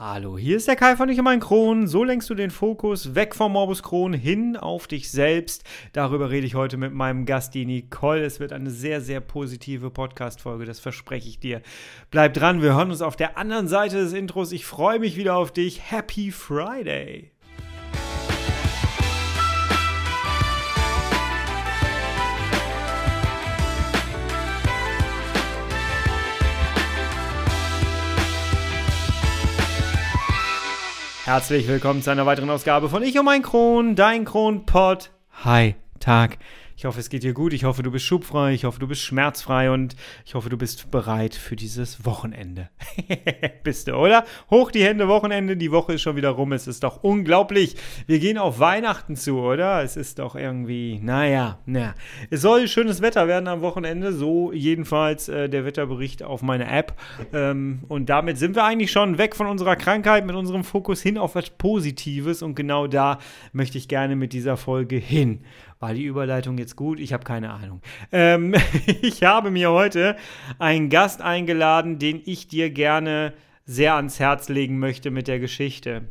Hallo, hier ist der Kai von Ich und mein Kron. So lenkst du den Fokus weg vom Morbus Crohn hin auf dich selbst. Darüber rede ich heute mit meinem Gast, die Nicole. Es wird eine sehr, sehr positive Podcast-Folge, das verspreche ich dir. Bleib dran, wir hören uns auf der anderen Seite des Intros. Ich freue mich wieder auf dich. Happy Friday! Herzlich willkommen zu einer weiteren Ausgabe von Ich und mein Kron, dein Kronpott. Hi, Tag. Ich hoffe, es geht dir gut. Ich hoffe, du bist schubfrei. Ich hoffe, du bist schmerzfrei und ich hoffe, du bist bereit für dieses Wochenende. bist du, oder? Hoch die Hände, Wochenende. Die Woche ist schon wieder rum. Es ist doch unglaublich. Wir gehen auf Weihnachten zu, oder? Es ist doch irgendwie, naja, naja. Es soll schönes Wetter werden am Wochenende. So jedenfalls äh, der Wetterbericht auf meine App. Ähm, und damit sind wir eigentlich schon weg von unserer Krankheit mit unserem Fokus hin auf was Positives. Und genau da möchte ich gerne mit dieser Folge hin. War die Überleitung jetzt gut? Ich habe keine Ahnung. Ähm, ich habe mir heute einen Gast eingeladen, den ich dir gerne sehr ans Herz legen möchte mit der Geschichte.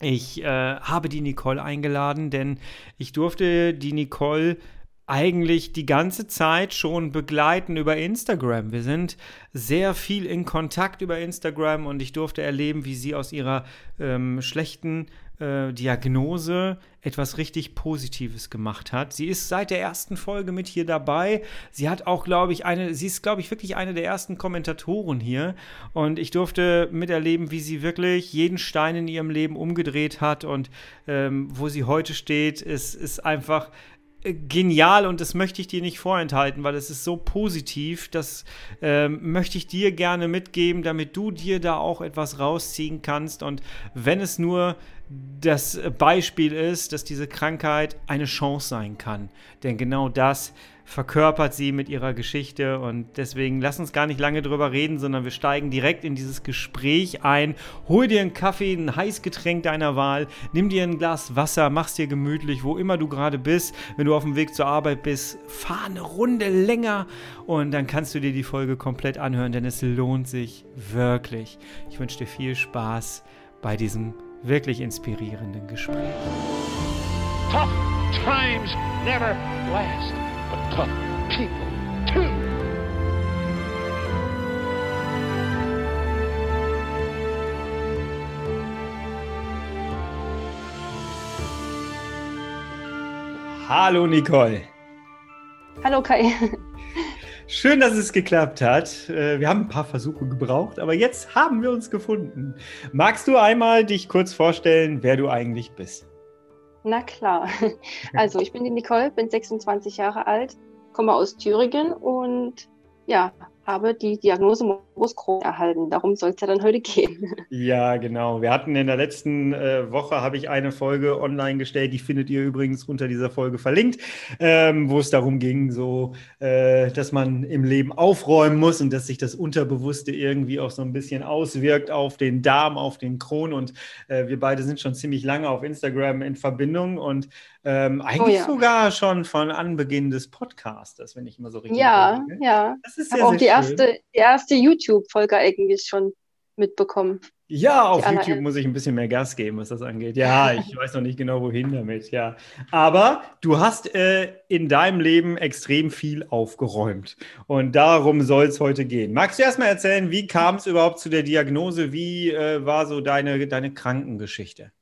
Ich äh, habe die Nicole eingeladen, denn ich durfte die Nicole eigentlich die ganze Zeit schon begleiten über Instagram. Wir sind sehr viel in Kontakt über Instagram und ich durfte erleben, wie sie aus ihrer ähm, schlechten äh, Diagnose etwas richtig Positives gemacht hat. Sie ist seit der ersten Folge mit hier dabei. Sie hat auch, glaube ich, eine, sie ist, glaube ich, wirklich eine der ersten Kommentatoren hier. Und ich durfte miterleben, wie sie wirklich jeden Stein in ihrem Leben umgedreht hat und ähm, wo sie heute steht, ist, ist einfach genial und das möchte ich dir nicht vorenthalten, weil es ist so positiv. Das ähm, möchte ich dir gerne mitgeben, damit du dir da auch etwas rausziehen kannst. Und wenn es nur das Beispiel ist, dass diese Krankheit eine Chance sein kann. Denn genau das verkörpert sie mit ihrer Geschichte und deswegen lass uns gar nicht lange drüber reden, sondern wir steigen direkt in dieses Gespräch ein. Hol dir einen Kaffee, ein Heißgetränk deiner Wahl, nimm dir ein Glas Wasser, mach's dir gemütlich, wo immer du gerade bist. Wenn du auf dem Weg zur Arbeit bist, fahr eine Runde länger und dann kannst du dir die Folge komplett anhören, denn es lohnt sich wirklich. Ich wünsche dir viel Spaß bei diesem wirklich inspirierenden Gespräch. Tough times never last, tough people too. Hallo Nicole. Hallo Kai. Schön, dass es geklappt hat. Äh, wir haben ein paar Versuche gebraucht, aber jetzt haben wir uns gefunden. Magst du einmal dich kurz vorstellen, wer du eigentlich bist? Na klar. Also, ich bin die Nicole, bin 26 Jahre alt, komme aus Thüringen und ja, habe die Diagnose Morbus erhalten. Darum soll es ja dann heute gehen. Ja, genau. Wir hatten in der letzten äh, Woche, habe ich eine Folge online gestellt, die findet ihr übrigens unter dieser Folge verlinkt, ähm, wo es darum ging, so, äh, dass man im Leben aufräumen muss und dass sich das Unterbewusste irgendwie auch so ein bisschen auswirkt auf den Darm, auf den Kron. Und äh, wir beide sind schon ziemlich lange auf Instagram in Verbindung und ähm, eigentlich oh, ja. sogar schon von Anbeginn des Podcasters, wenn ich mal so richtig Ja, denke. ja. Das ist sehr, auch sehr die erste, die erste YouTube-Folge eigentlich schon mitbekommen. Ja, auf die YouTube muss ich ein bisschen mehr Gas geben, was das angeht. Ja, ich weiß noch nicht genau, wohin damit, ja. Aber du hast äh, in deinem Leben extrem viel aufgeräumt. Und darum soll es heute gehen. Magst du erstmal erzählen, wie kam es überhaupt zu der Diagnose? Wie äh, war so deine, deine Krankengeschichte?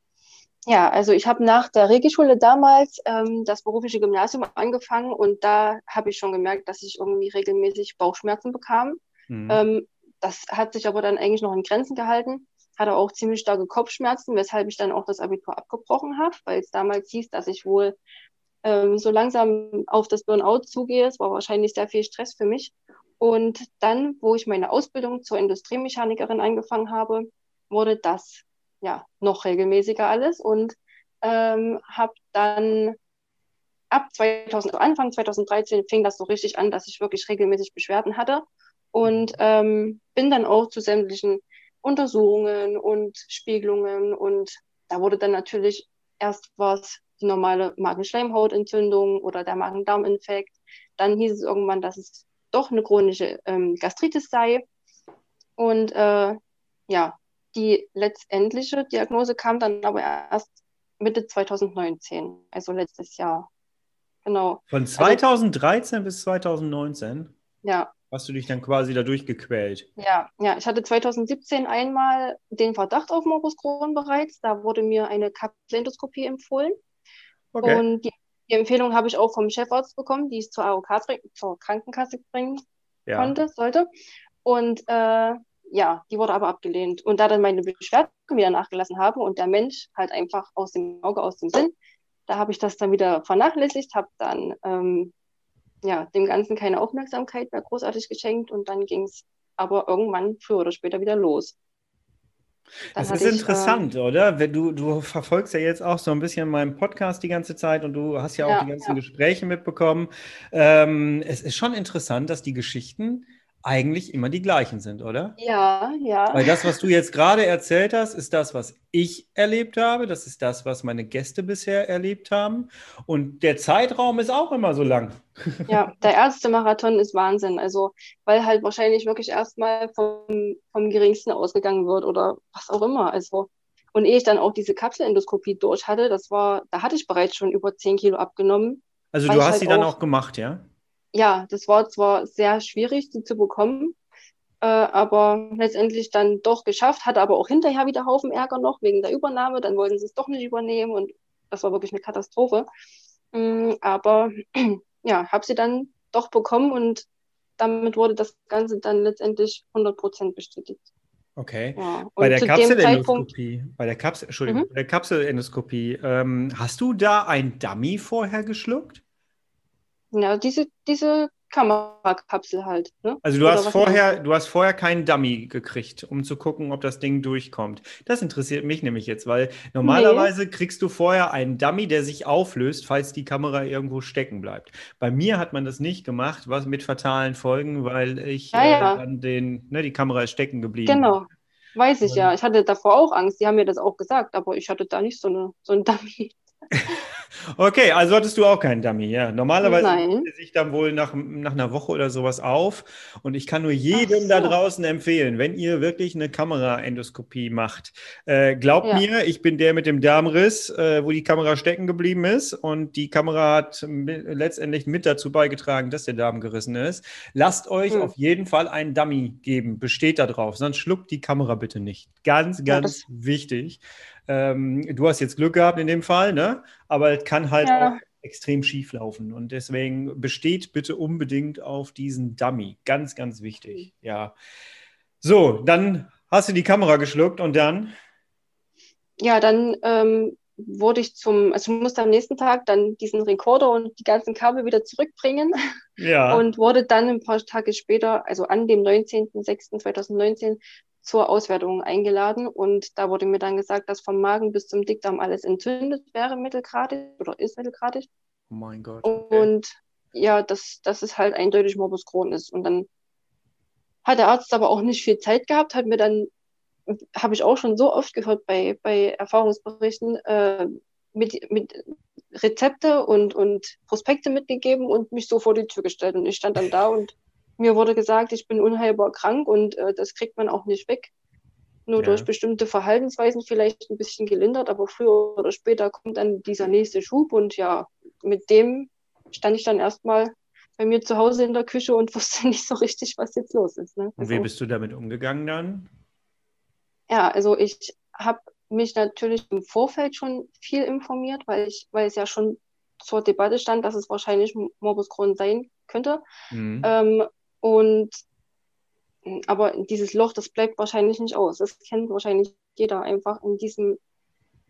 Ja, also ich habe nach der Regelschule damals ähm, das berufliche Gymnasium angefangen und da habe ich schon gemerkt, dass ich irgendwie regelmäßig Bauchschmerzen bekam. Mhm. Ähm, das hat sich aber dann eigentlich noch in Grenzen gehalten, hatte auch ziemlich starke Kopfschmerzen, weshalb ich dann auch das Abitur abgebrochen habe, weil es damals hieß, dass ich wohl ähm, so langsam auf das Burnout zugehe. Es war wahrscheinlich sehr viel Stress für mich. Und dann, wo ich meine Ausbildung zur Industriemechanikerin angefangen habe, wurde das ja, noch regelmäßiger alles und ähm, habe dann ab 2000, Anfang 2013 fing das so richtig an, dass ich wirklich regelmäßig Beschwerden hatte und ähm, bin dann auch zu sämtlichen Untersuchungen und Spiegelungen und da wurde dann natürlich erst was die normale Magenschleimhautentzündung oder der Magen-Darm-Infekt. Dann hieß es irgendwann, dass es doch eine chronische ähm, Gastritis sei. Und äh, ja, die letztendliche Diagnose kam dann aber erst Mitte 2019, also letztes Jahr. Genau. Von 2013 also, bis 2019? Ja. Hast du dich dann quasi dadurch gequält? Ja, ja. Ich hatte 2017 einmal den Verdacht auf Morbus Crohn bereits. Da wurde mir eine Kapselendoskopie empfohlen. Okay. Und die, die, Empfehlung habe ich auch vom Chefarzt bekommen, die ich zur AOK, zur Krankenkasse bringen ja. konnte, sollte. Und äh, ja, die wurde aber abgelehnt. Und da dann meine Beschwerden wieder nachgelassen haben und der Mensch halt einfach aus dem Auge, aus dem Sinn, da habe ich das dann wieder vernachlässigt, habe dann ähm, ja, dem Ganzen keine Aufmerksamkeit mehr großartig geschenkt und dann ging es aber irgendwann früher oder später wieder los. Dann das ist ich, interessant, äh, oder? Du, du verfolgst ja jetzt auch so ein bisschen meinen Podcast die ganze Zeit und du hast ja auch ja, die ganzen ja. Gespräche mitbekommen. Ähm, es ist schon interessant, dass die Geschichten eigentlich immer die gleichen sind, oder? Ja, ja. Weil das, was du jetzt gerade erzählt hast, ist das, was ich erlebt habe. Das ist das, was meine Gäste bisher erlebt haben. Und der Zeitraum ist auch immer so lang. Ja, der erste Marathon ist Wahnsinn. Also, weil halt wahrscheinlich wirklich erstmal vom, vom geringsten ausgegangen wird oder was auch immer. Also, und ehe ich dann auch diese Kapselendoskopie durch hatte, das war, da hatte ich bereits schon über 10 Kilo abgenommen. Also du hast halt sie dann auch gemacht, ja? Ja, das war zwar sehr schwierig, die zu bekommen, äh, aber letztendlich dann doch geschafft, hatte aber auch hinterher wieder Haufen Ärger noch wegen der Übernahme, dann wollten sie es doch nicht übernehmen und das war wirklich eine Katastrophe. Ähm, aber ja, habe sie dann doch bekommen und damit wurde das Ganze dann letztendlich 100% bestätigt. Okay. Ja, bei, der Kapselendoskopie, bei der Kapsel, Entschuldigung, mhm. bei der Kapselendoskopie, ähm, hast du da ein Dummy vorher geschluckt? Ja, diese, diese Kamerakapsel halt. Ne? Also du hast vorher, du hast vorher keinen Dummy gekriegt, um zu gucken, ob das Ding durchkommt. Das interessiert mich nämlich jetzt, weil normalerweise nee. kriegst du vorher einen Dummy, der sich auflöst, falls die Kamera irgendwo stecken bleibt. Bei mir hat man das nicht gemacht, was mit fatalen Folgen, weil ich ja, ja. Äh, dann den, ne, die Kamera ist stecken geblieben. Genau. Weiß ich Und, ja. Ich hatte davor auch Angst. Die haben mir das auch gesagt, aber ich hatte da nicht so, eine, so ein Dummy. Okay, also hattest du auch keinen Dummy, ja. Normalerweise Nein. sich dann wohl nach, nach einer Woche oder sowas auf. Und ich kann nur jedem so. da draußen empfehlen, wenn ihr wirklich eine Kameraendoskopie macht, äh, glaubt ja. mir, ich bin der mit dem Darmriss, äh, wo die Kamera stecken geblieben ist. Und die Kamera hat letztendlich mit dazu beigetragen, dass der Darm gerissen ist. Lasst euch hm. auf jeden Fall einen Dummy geben. Besteht da drauf. Sonst schluckt die Kamera bitte nicht. Ganz, ganz ja, wichtig. Ähm, du hast jetzt Glück gehabt in dem Fall, ne? aber es kann halt ja. auch extrem schief laufen. Und deswegen besteht bitte unbedingt auf diesen Dummy. Ganz, ganz wichtig. Mhm. Ja. So, dann hast du die Kamera geschluckt und dann? Ja, dann ähm, wurde ich zum, also ich musste am nächsten Tag dann diesen Rekorder und die ganzen Kabel wieder zurückbringen. Ja. Und wurde dann ein paar Tage später, also an dem 19.06.2019, zur Auswertung eingeladen und da wurde mir dann gesagt, dass vom Magen bis zum Dickdarm alles entzündet wäre, mittelgradig oder ist mittelgradig. Oh mein Gott. Okay. Und ja, dass, dass es halt eindeutig Morbus Crohn ist. Und dann hat der Arzt aber auch nicht viel Zeit gehabt, hat mir dann, habe ich auch schon so oft gehört bei, bei Erfahrungsberichten, äh, mit, mit Rezepte und, und Prospekte mitgegeben und mich so vor die Tür gestellt. Und ich stand dann da und mir wurde gesagt, ich bin unheilbar krank und äh, das kriegt man auch nicht weg. Nur ja. durch bestimmte Verhaltensweisen vielleicht ein bisschen gelindert, aber früher oder später kommt dann dieser nächste Schub und ja, mit dem stand ich dann erstmal bei mir zu Hause in der Küche und wusste nicht so richtig, was jetzt los ist. Ne? Und wie also bist du damit umgegangen dann? Ja, also ich habe mich natürlich im Vorfeld schon viel informiert, weil ich, weil es ja schon zur Debatte stand, dass es wahrscheinlich Morbus Crohn sein könnte. Mhm. Ähm, und aber dieses Loch, das bleibt wahrscheinlich nicht aus. Das kennt wahrscheinlich jeder einfach in diesem,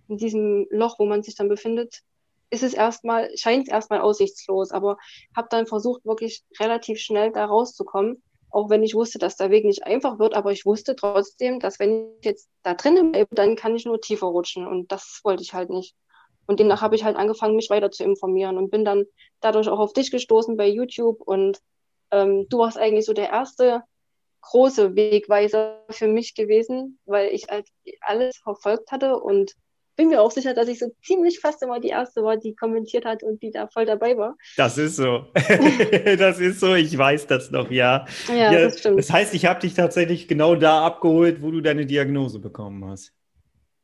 in diesem Loch, wo man sich dann befindet, ist es erstmal, scheint es erstmal aussichtslos, aber habe dann versucht, wirklich relativ schnell da rauszukommen, auch wenn ich wusste, dass der Weg nicht einfach wird, aber ich wusste trotzdem, dass wenn ich jetzt da drinnen bleibe, dann kann ich nur tiefer rutschen und das wollte ich halt nicht. Und demnach habe ich halt angefangen, mich weiter zu informieren und bin dann dadurch auch auf dich gestoßen bei YouTube und ähm, du warst eigentlich so der erste große Wegweiser für mich gewesen, weil ich halt alles verfolgt hatte und bin mir auch sicher, dass ich so ziemlich fast immer die Erste war, die kommentiert hat und die da voll dabei war. Das ist so. das ist so, ich weiß das noch, ja. Ja, ja das stimmt. Das heißt, ich habe dich tatsächlich genau da abgeholt, wo du deine Diagnose bekommen hast.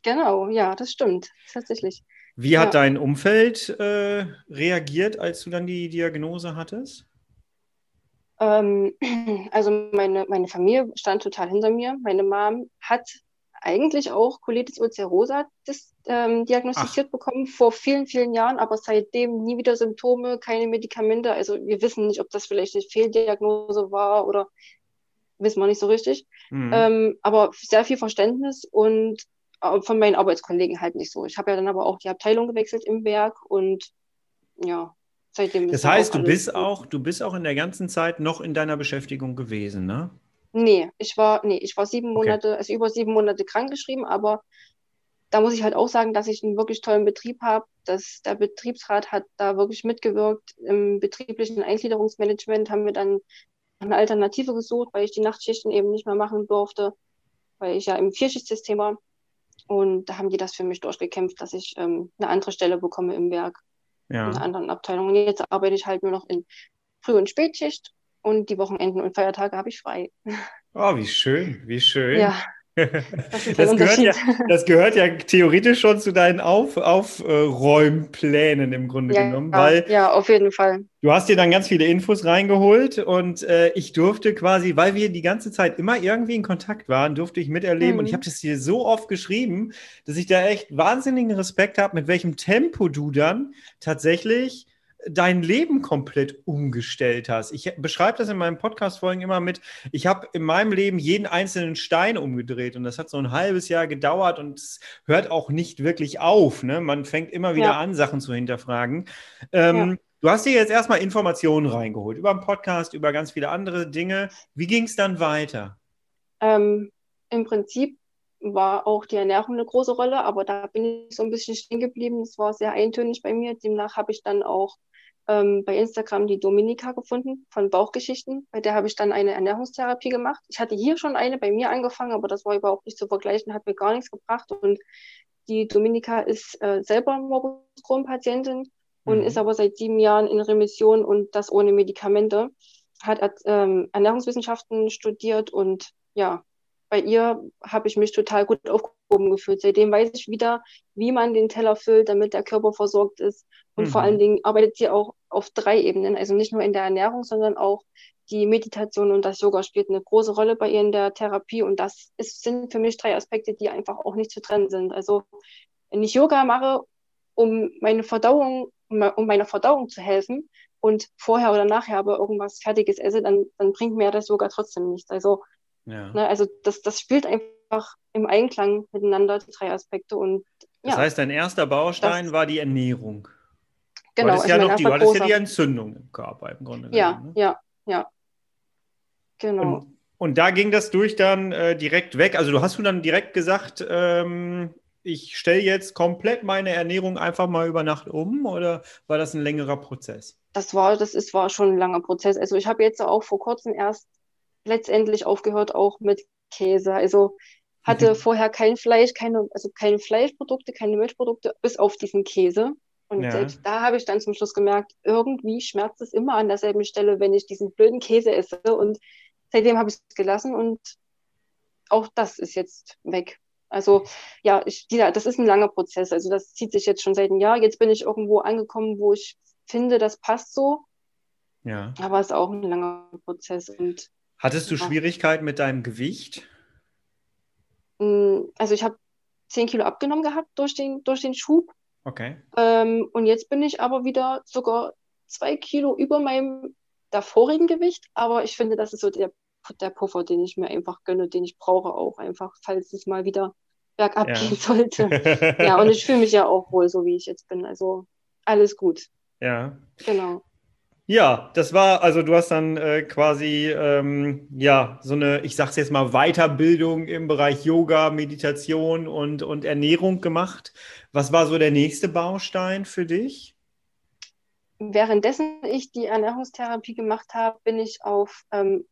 Genau, ja, das stimmt, tatsächlich. Wie hat ja. dein Umfeld äh, reagiert, als du dann die Diagnose hattest? Ähm, also meine, meine Familie stand total hinter mir. Meine Mom hat eigentlich auch Colitis ulcerosa das, ähm, diagnostiziert Ach. bekommen vor vielen, vielen Jahren, aber seitdem nie wieder Symptome, keine Medikamente. Also wir wissen nicht, ob das vielleicht eine Fehldiagnose war oder wissen wir nicht so richtig. Mhm. Ähm, aber sehr viel Verständnis und äh, von meinen Arbeitskollegen halt nicht so. Ich habe ja dann aber auch die Abteilung gewechselt im Werk und ja, seitdem. Das heißt, du bist auch, du bist auch in der ganzen Zeit noch in deiner Beschäftigung gewesen, ne? Nee, ich war, nee, ich war sieben Monate, okay. also über sieben Monate krankgeschrieben, aber da muss ich halt auch sagen, dass ich einen wirklich tollen Betrieb habe. Dass der Betriebsrat hat da wirklich mitgewirkt. Im betrieblichen Eingliederungsmanagement haben wir dann eine Alternative gesucht, weil ich die Nachtschichten eben nicht mehr machen durfte, weil ich ja im Vierschichtsystem war. Und da haben die das für mich durchgekämpft, dass ich ähm, eine andere Stelle bekomme im Werk, ja. in einer anderen Abteilung. Und jetzt arbeite ich halt nur noch in Früh- und Spätschicht und die Wochenenden und Feiertage habe ich frei. Oh, wie schön, wie schön. Ja. Das, das, gehört ja, das, gehört ja, theoretisch schon zu deinen Auf, Aufräumplänen im Grunde ja, genommen. Weil ja, auf jeden Fall. Du hast dir dann ganz viele Infos reingeholt und äh, ich durfte quasi, weil wir die ganze Zeit immer irgendwie in Kontakt waren, durfte ich miterleben mhm. und ich habe das hier so oft geschrieben, dass ich da echt wahnsinnigen Respekt habe, mit welchem Tempo du dann tatsächlich dein Leben komplett umgestellt hast. Ich beschreibe das in meinem Podcast-Folgen immer mit, ich habe in meinem Leben jeden einzelnen Stein umgedreht und das hat so ein halbes Jahr gedauert und es hört auch nicht wirklich auf. Ne? Man fängt immer wieder ja. an, Sachen zu hinterfragen. Ähm, ja. Du hast dir jetzt erstmal Informationen reingeholt über den Podcast, über ganz viele andere Dinge. Wie ging es dann weiter? Ähm, Im Prinzip war auch die Ernährung eine große Rolle, aber da bin ich so ein bisschen stehen geblieben. Es war sehr eintönig bei mir. Demnach habe ich dann auch ähm, bei Instagram die Dominika gefunden von Bauchgeschichten. Bei der habe ich dann eine Ernährungstherapie gemacht. Ich hatte hier schon eine bei mir angefangen, aber das war überhaupt nicht zu vergleichen, hat mir gar nichts gebracht. Und die Dominika ist äh, selber Morbus Crohn-Patientin und mhm. ist aber seit sieben Jahren in Remission und das ohne Medikamente. Hat ähm, Ernährungswissenschaften studiert und ja, bei ihr habe ich mich total gut aufgehoben gefühlt. Seitdem weiß ich wieder, wie man den Teller füllt, damit der Körper versorgt ist. Und mhm. vor allen Dingen arbeitet sie auch auf drei Ebenen, also nicht nur in der Ernährung, sondern auch die Meditation und das Yoga spielt eine große Rolle bei ihr in der Therapie. Und das ist, sind für mich drei Aspekte, die einfach auch nicht zu trennen sind. Also wenn ich Yoga mache, um meine Verdauung, um meiner Verdauung zu helfen und vorher oder nachher aber irgendwas Fertiges esse, dann, dann bringt mir das Yoga trotzdem nichts. Also, ja. ne, also das, das spielt einfach im Einklang miteinander, die drei Aspekte. Und, ja, das heißt, dein erster Baustein das, war die Ernährung. Genau, du hattest, ja, noch die, du hattest ja die Entzündung im Körper im Grunde. Ja, genommen, ne? ja, ja. Genau. Und, und, da ging das durch dann äh, direkt weg. Also du hast du dann direkt gesagt, ähm, ich stelle jetzt komplett meine Ernährung einfach mal über Nacht um oder war das ein längerer Prozess? Das war, das ist, war schon ein langer Prozess. Also ich habe jetzt auch vor kurzem erst letztendlich aufgehört, auch mit Käse. Also hatte mhm. vorher kein Fleisch, keine, also keine Fleischprodukte, keine Milchprodukte, bis auf diesen Käse. Und ja. selbst da habe ich dann zum Schluss gemerkt, irgendwie schmerzt es immer an derselben Stelle, wenn ich diesen blöden Käse esse. Und seitdem habe ich es gelassen und auch das ist jetzt weg. Also ja, ich, dieser, das ist ein langer Prozess. Also das zieht sich jetzt schon seit einem Jahr. Jetzt bin ich irgendwo angekommen, wo ich finde, das passt so. Ja. Aber es ist auch ein langer Prozess. Und, Hattest du ja. Schwierigkeiten mit deinem Gewicht? Mm, also ich habe 10 Kilo abgenommen gehabt durch den, durch den Schub. Okay. Ähm, und jetzt bin ich aber wieder sogar zwei Kilo über meinem davorigen Gewicht. Aber ich finde, das ist so der, der Puffer, den ich mir einfach gönne, den ich brauche auch einfach, falls es mal wieder bergab ja. gehen sollte. ja, und ich fühle mich ja auch wohl, so wie ich jetzt bin. Also alles gut. Ja. Genau. Ja, das war, also du hast dann äh, quasi, ähm, ja, so eine, ich sag's jetzt mal, Weiterbildung im Bereich Yoga, Meditation und, und Ernährung gemacht. Was war so der nächste Baustein für dich? Währenddessen ich die Ernährungstherapie gemacht habe, bin ich auf ähm,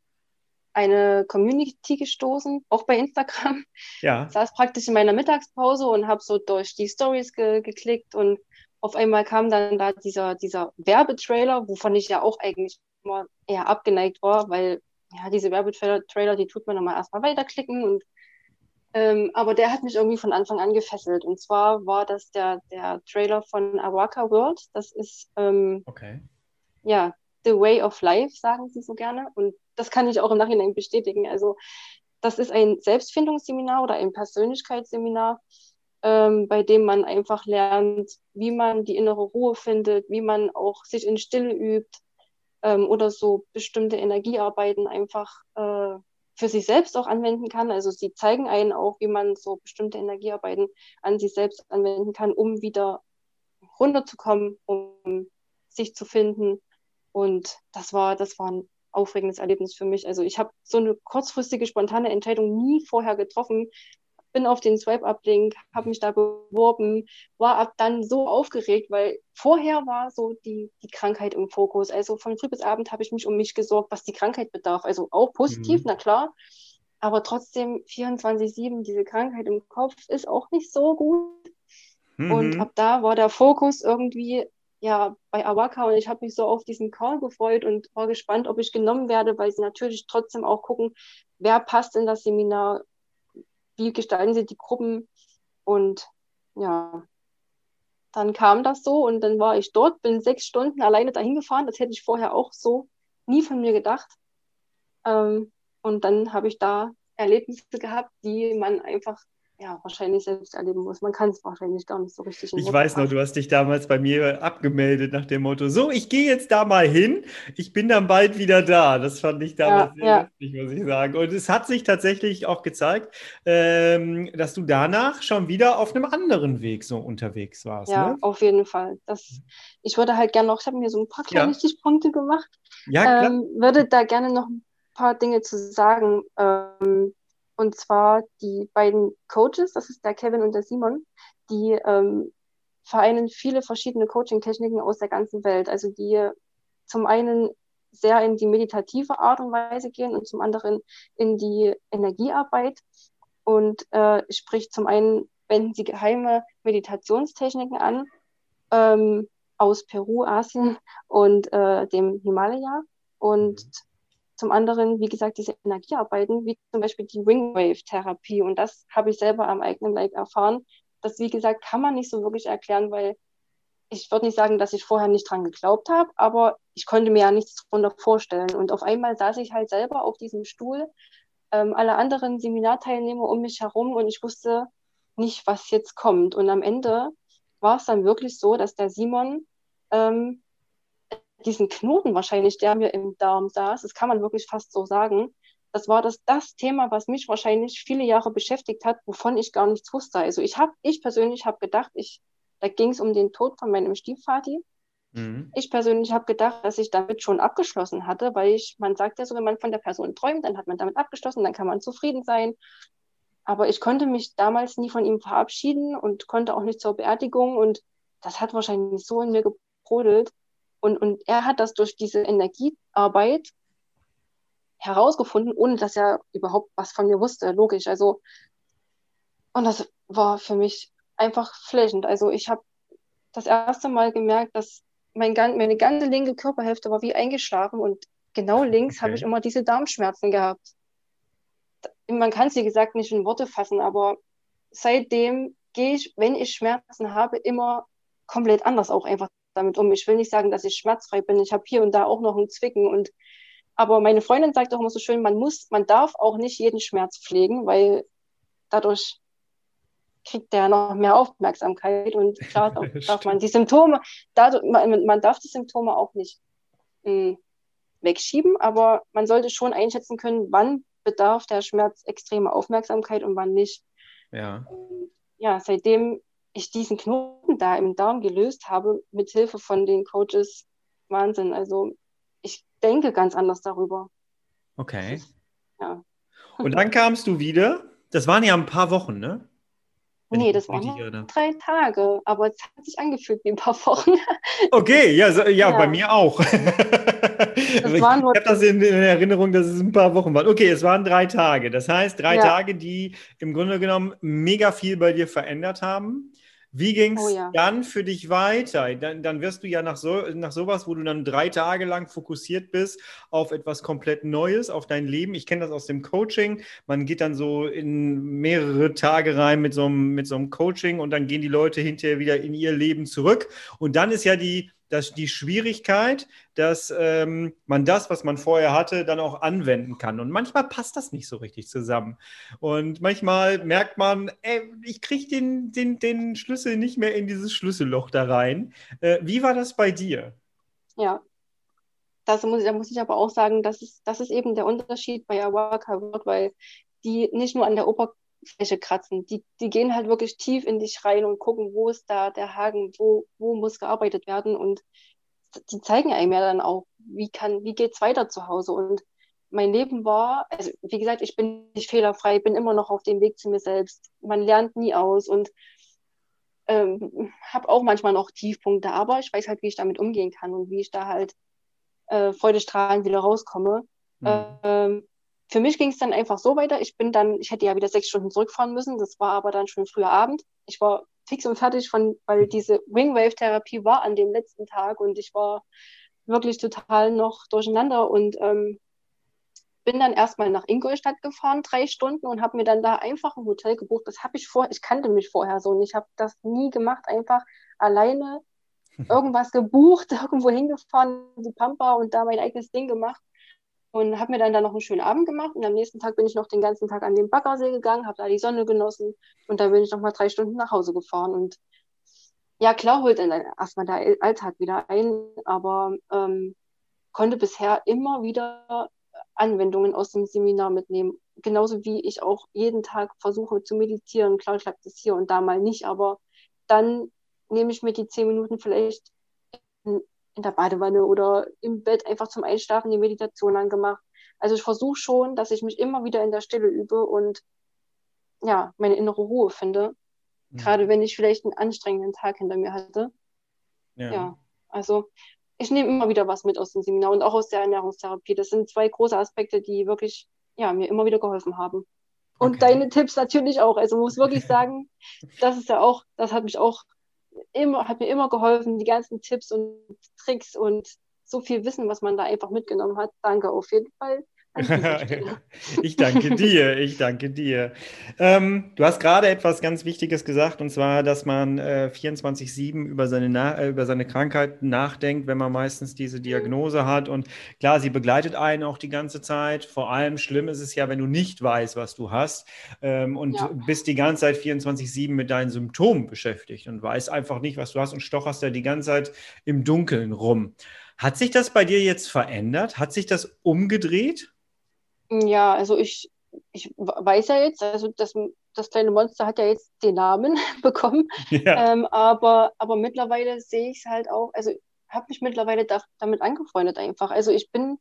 eine Community gestoßen, auch bei Instagram. Ja. Saß praktisch in meiner Mittagspause und habe so durch die Stories ge geklickt und auf einmal kam dann da dieser, dieser Werbetrailer, wovon ich ja auch eigentlich immer eher abgeneigt war, weil ja, diese Werbetrailer, die tut man nochmal erstmal weiterklicken und ähm, aber der hat mich irgendwie von Anfang an gefesselt. Und zwar war das der, der Trailer von Awaka World. Das ist ähm, okay. ja The Way of Life, sagen sie so gerne. Und das kann ich auch im Nachhinein bestätigen. Also das ist ein Selbstfindungsseminar oder ein Persönlichkeitsseminar, ähm, bei dem man einfach lernt, wie man die innere Ruhe findet, wie man auch sich in Stille übt ähm, oder so bestimmte Energiearbeiten einfach äh, für sich selbst auch anwenden kann. Also sie zeigen einen auch, wie man so bestimmte Energiearbeiten an sich selbst anwenden kann, um wieder runterzukommen, um sich zu finden. Und das war, das war ein aufregendes Erlebnis für mich. Also ich habe so eine kurzfristige, spontane Entscheidung nie vorher getroffen, bin auf den Swipe-Up-Link, habe mich da beworben, war ab dann so aufgeregt, weil vorher war so die, die Krankheit im Fokus. Also von früh bis Abend habe ich mich um mich gesorgt, was die Krankheit bedarf. Also auch positiv, mhm. na klar. Aber trotzdem 24-7, diese Krankheit im Kopf ist auch nicht so gut. Mhm. Und ab da war der Fokus irgendwie ja bei Awaka und ich habe mich so auf diesen Call gefreut und war gespannt, ob ich genommen werde, weil sie natürlich trotzdem auch gucken, wer passt in das Seminar, wie gestalten sie die Gruppen und ja, dann kam das so und dann war ich dort, bin sechs Stunden alleine dahin gefahren. Das hätte ich vorher auch so nie von mir gedacht. Ähm, und dann habe ich da Erlebnisse gehabt, die man einfach ja, wahrscheinlich selbst erleben muss. Man kann es wahrscheinlich gar nicht so richtig. Ich weiß noch, du hast dich damals bei mir abgemeldet nach dem Motto, so, ich gehe jetzt da mal hin, ich bin dann bald wieder da. Das fand ich damals ja, sehr ja. lustig, muss ich sagen. Und es hat sich tatsächlich auch gezeigt, ähm, dass du danach schon wieder auf einem anderen Weg so unterwegs warst. Ja, ne? auf jeden Fall. Das, ich würde halt gerne noch, ich habe mir so ein paar kleine ja. Stichpunkte gemacht. Ja, klar. Ähm, würde da gerne noch ein paar Dinge zu sagen. Ähm, und zwar die beiden Coaches, das ist der Kevin und der Simon, die ähm, vereinen viele verschiedene Coaching-Techniken aus der ganzen Welt. Also die zum einen sehr in die meditative Art und Weise gehen und zum anderen in die Energiearbeit. Und äh, sprich, zum einen wenden sie geheime Meditationstechniken an ähm, aus Peru, Asien und äh, dem Himalaya. Und mhm zum anderen, wie gesagt, diese Energiearbeiten, wie zum Beispiel die Ringwave-Therapie. Und das habe ich selber am eigenen Leib erfahren. Das, wie gesagt, kann man nicht so wirklich erklären, weil ich würde nicht sagen, dass ich vorher nicht dran geglaubt habe, aber ich konnte mir ja nichts darunter vorstellen. Und auf einmal saß ich halt selber auf diesem Stuhl, ähm, alle anderen Seminarteilnehmer um mich herum und ich wusste nicht, was jetzt kommt. Und am Ende war es dann wirklich so, dass der Simon ähm, diesen Knoten wahrscheinlich, der mir im Darm saß, das kann man wirklich fast so sagen, das war das, das Thema, was mich wahrscheinlich viele Jahre beschäftigt hat, wovon ich gar nichts wusste. Also ich habe, ich persönlich habe gedacht, ich, da ging es um den Tod von meinem Stiefvati. Mhm. Ich persönlich habe gedacht, dass ich damit schon abgeschlossen hatte, weil ich, man sagt ja so, wenn man von der Person träumt, dann hat man damit abgeschlossen, dann kann man zufrieden sein. Aber ich konnte mich damals nie von ihm verabschieden und konnte auch nicht zur Beerdigung und das hat wahrscheinlich so in mir gebrodelt, und, und er hat das durch diese Energiearbeit herausgefunden, ohne dass er überhaupt was von mir wusste, logisch. Also, und das war für mich einfach flächend. Also ich habe das erste Mal gemerkt, dass mein, meine ganze linke Körperhälfte war wie eingeschlafen und genau links okay. habe ich immer diese Darmschmerzen gehabt. Man kann es, wie gesagt, nicht in Worte fassen, aber seitdem gehe ich, wenn ich Schmerzen habe, immer komplett anders auch einfach damit um. Ich will nicht sagen, dass ich schmerzfrei bin. Ich habe hier und da auch noch ein Zwicken und aber meine Freundin sagt auch immer so schön, man muss, man darf auch nicht jeden Schmerz pflegen, weil dadurch kriegt der noch mehr Aufmerksamkeit und klar darf man die Symptome, dadurch, man, man darf die Symptome auch nicht mh, hm, wegschieben, aber man sollte schon einschätzen können, wann bedarf der Schmerz extreme Aufmerksamkeit und wann nicht. Ja. ja, seitdem ich diesen Knoten da im Darm gelöst habe, mit Hilfe von den Coaches, Wahnsinn. Also ich denke ganz anders darüber. Okay. ja. Und dann kamst du wieder. Das waren ja ein paar Wochen, ne? Nee, das waren drei Tage, aber es hat sich angefühlt wie ein paar Wochen. Okay, ja, so, ja, ja, bei mir auch. ich habe das in, in, Erinnerung, dass es ein paar Wochen waren. Okay, es waren drei Tage. Das heißt, drei ja. Tage, die im Grunde genommen mega viel bei dir verändert haben. Wie ging es oh, ja. dann für dich weiter? Dann, dann wirst du ja nach, so, nach sowas, wo du dann drei Tage lang fokussiert bist auf etwas komplett Neues, auf dein Leben. Ich kenne das aus dem Coaching. Man geht dann so in mehrere Tage rein mit so, einem, mit so einem Coaching und dann gehen die Leute hinterher wieder in ihr Leben zurück. Und dann ist ja die, dass die Schwierigkeit, dass ähm, man das, was man vorher hatte, dann auch anwenden kann. Und manchmal passt das nicht so richtig zusammen. Und manchmal merkt man, ey, ich kriege den, den, den Schlüssel nicht mehr in dieses Schlüsselloch da rein. Äh, wie war das bei dir? Ja, das muss, da muss ich aber auch sagen, das ist, das ist eben der Unterschied bei Awaka World, weil die nicht nur an der Oberfläche Fläche kratzen. Die, die gehen halt wirklich tief in dich rein und gucken, wo ist da der Haken, wo, wo muss gearbeitet werden. Und die zeigen einem ja dann auch, wie kann, wie geht's weiter zu Hause. Und mein Leben war, also wie gesagt, ich bin nicht fehlerfrei, bin immer noch auf dem Weg zu mir selbst. Man lernt nie aus und ähm, habe auch manchmal noch Tiefpunkte, aber ich weiß halt, wie ich damit umgehen kann und wie ich da halt äh, freudestrahlend wieder rauskomme. Mhm. Ähm, für mich ging es dann einfach so weiter. Ich bin dann, ich hätte ja wieder sechs Stunden zurückfahren müssen. Das war aber dann schon früher Abend. Ich war fix und fertig von, weil diese Wingwave-Therapie war an dem letzten Tag und ich war wirklich total noch durcheinander und ähm, bin dann erstmal nach Ingolstadt gefahren, drei Stunden und habe mir dann da einfach ein Hotel gebucht. Das habe ich vor, ich kannte mich vorher so und ich habe das nie gemacht, einfach alleine irgendwas gebucht, irgendwo hingefahren, die Pampa und da mein eigenes Ding gemacht und habe mir dann da noch einen schönen Abend gemacht. Und am nächsten Tag bin ich noch den ganzen Tag an den Baggersee gegangen, habe da die Sonne genossen. Und dann bin ich noch mal drei Stunden nach Hause gefahren. Und ja klar holt dann erstmal der Alltag wieder ein, aber ähm, konnte bisher immer wieder Anwendungen aus dem Seminar mitnehmen, genauso wie ich auch jeden Tag versuche zu meditieren. Klar klappt es hier und da mal nicht, aber dann nehme ich mir die zehn Minuten vielleicht in der Badewanne oder im Bett einfach zum Einschlafen die Meditation angemacht. Also ich versuche schon, dass ich mich immer wieder in der Stille übe und ja, meine innere Ruhe finde. Mhm. Gerade wenn ich vielleicht einen anstrengenden Tag hinter mir hatte. Ja. ja. also ich nehme immer wieder was mit aus dem Seminar und auch aus der Ernährungstherapie. Das sind zwei große Aspekte, die wirklich ja, mir immer wieder geholfen haben. Und okay. deine Tipps natürlich auch. Also muss wirklich sagen, das ist ja auch, das hat mich auch immer, hat mir immer geholfen, die ganzen Tipps und Tricks und so viel Wissen, was man da einfach mitgenommen hat. Danke auf jeden Fall. ich danke dir, ich danke dir. Ähm, du hast gerade etwas ganz Wichtiges gesagt, und zwar, dass man äh, 24-7 über, seine äh, über seine Krankheit nachdenkt, wenn man meistens diese Diagnose hat. Und klar, sie begleitet einen auch die ganze Zeit. Vor allem schlimm ist es ja, wenn du nicht weißt, was du hast ähm, und ja. bist die ganze Zeit 24-7 mit deinen Symptomen beschäftigt und weißt einfach nicht, was du hast und stocherst ja die ganze Zeit im Dunkeln rum. Hat sich das bei dir jetzt verändert? Hat sich das umgedreht? Ja, also ich, ich weiß ja jetzt, also das, das kleine Monster hat ja jetzt den Namen bekommen, ja. ähm, aber, aber mittlerweile sehe ich es halt auch, also habe mich mittlerweile da, damit angefreundet einfach. Also ich bin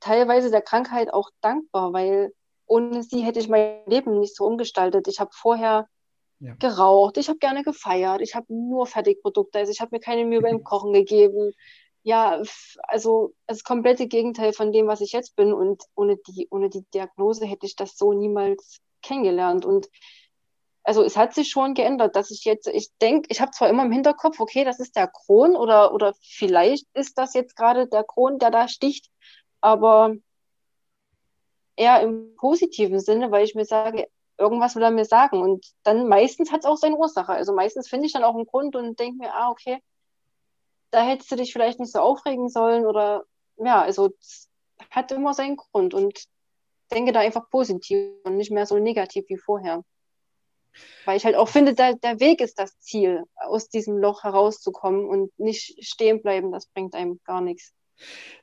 teilweise der Krankheit auch dankbar, weil ohne sie hätte ich mein Leben nicht so umgestaltet. Ich habe vorher ja. geraucht, ich habe gerne gefeiert, ich habe nur Fertigprodukte, also ich habe mir keine Mühe beim Kochen gegeben ja, also das komplette Gegenteil von dem, was ich jetzt bin. Und ohne die, ohne die Diagnose hätte ich das so niemals kennengelernt. Und also es hat sich schon geändert, dass ich jetzt, ich denke, ich habe zwar immer im Hinterkopf, okay, das ist der Kron oder, oder vielleicht ist das jetzt gerade der Kron, der da sticht, aber eher im positiven Sinne, weil ich mir sage, irgendwas will er mir sagen. Und dann meistens hat es auch seine Ursache. Also meistens finde ich dann auch einen Grund und denke mir, ah, okay, da hättest du dich vielleicht nicht so aufregen sollen oder ja, also hat immer seinen Grund und denke da einfach positiv und nicht mehr so negativ wie vorher. Weil ich halt auch finde, da, der Weg ist das Ziel, aus diesem Loch herauszukommen und nicht stehen bleiben, das bringt einem gar nichts.